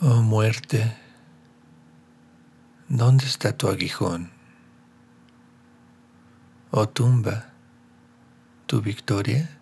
Oh muerte, ¿dónde está tu aguijón? Oh tumba, tu victoria.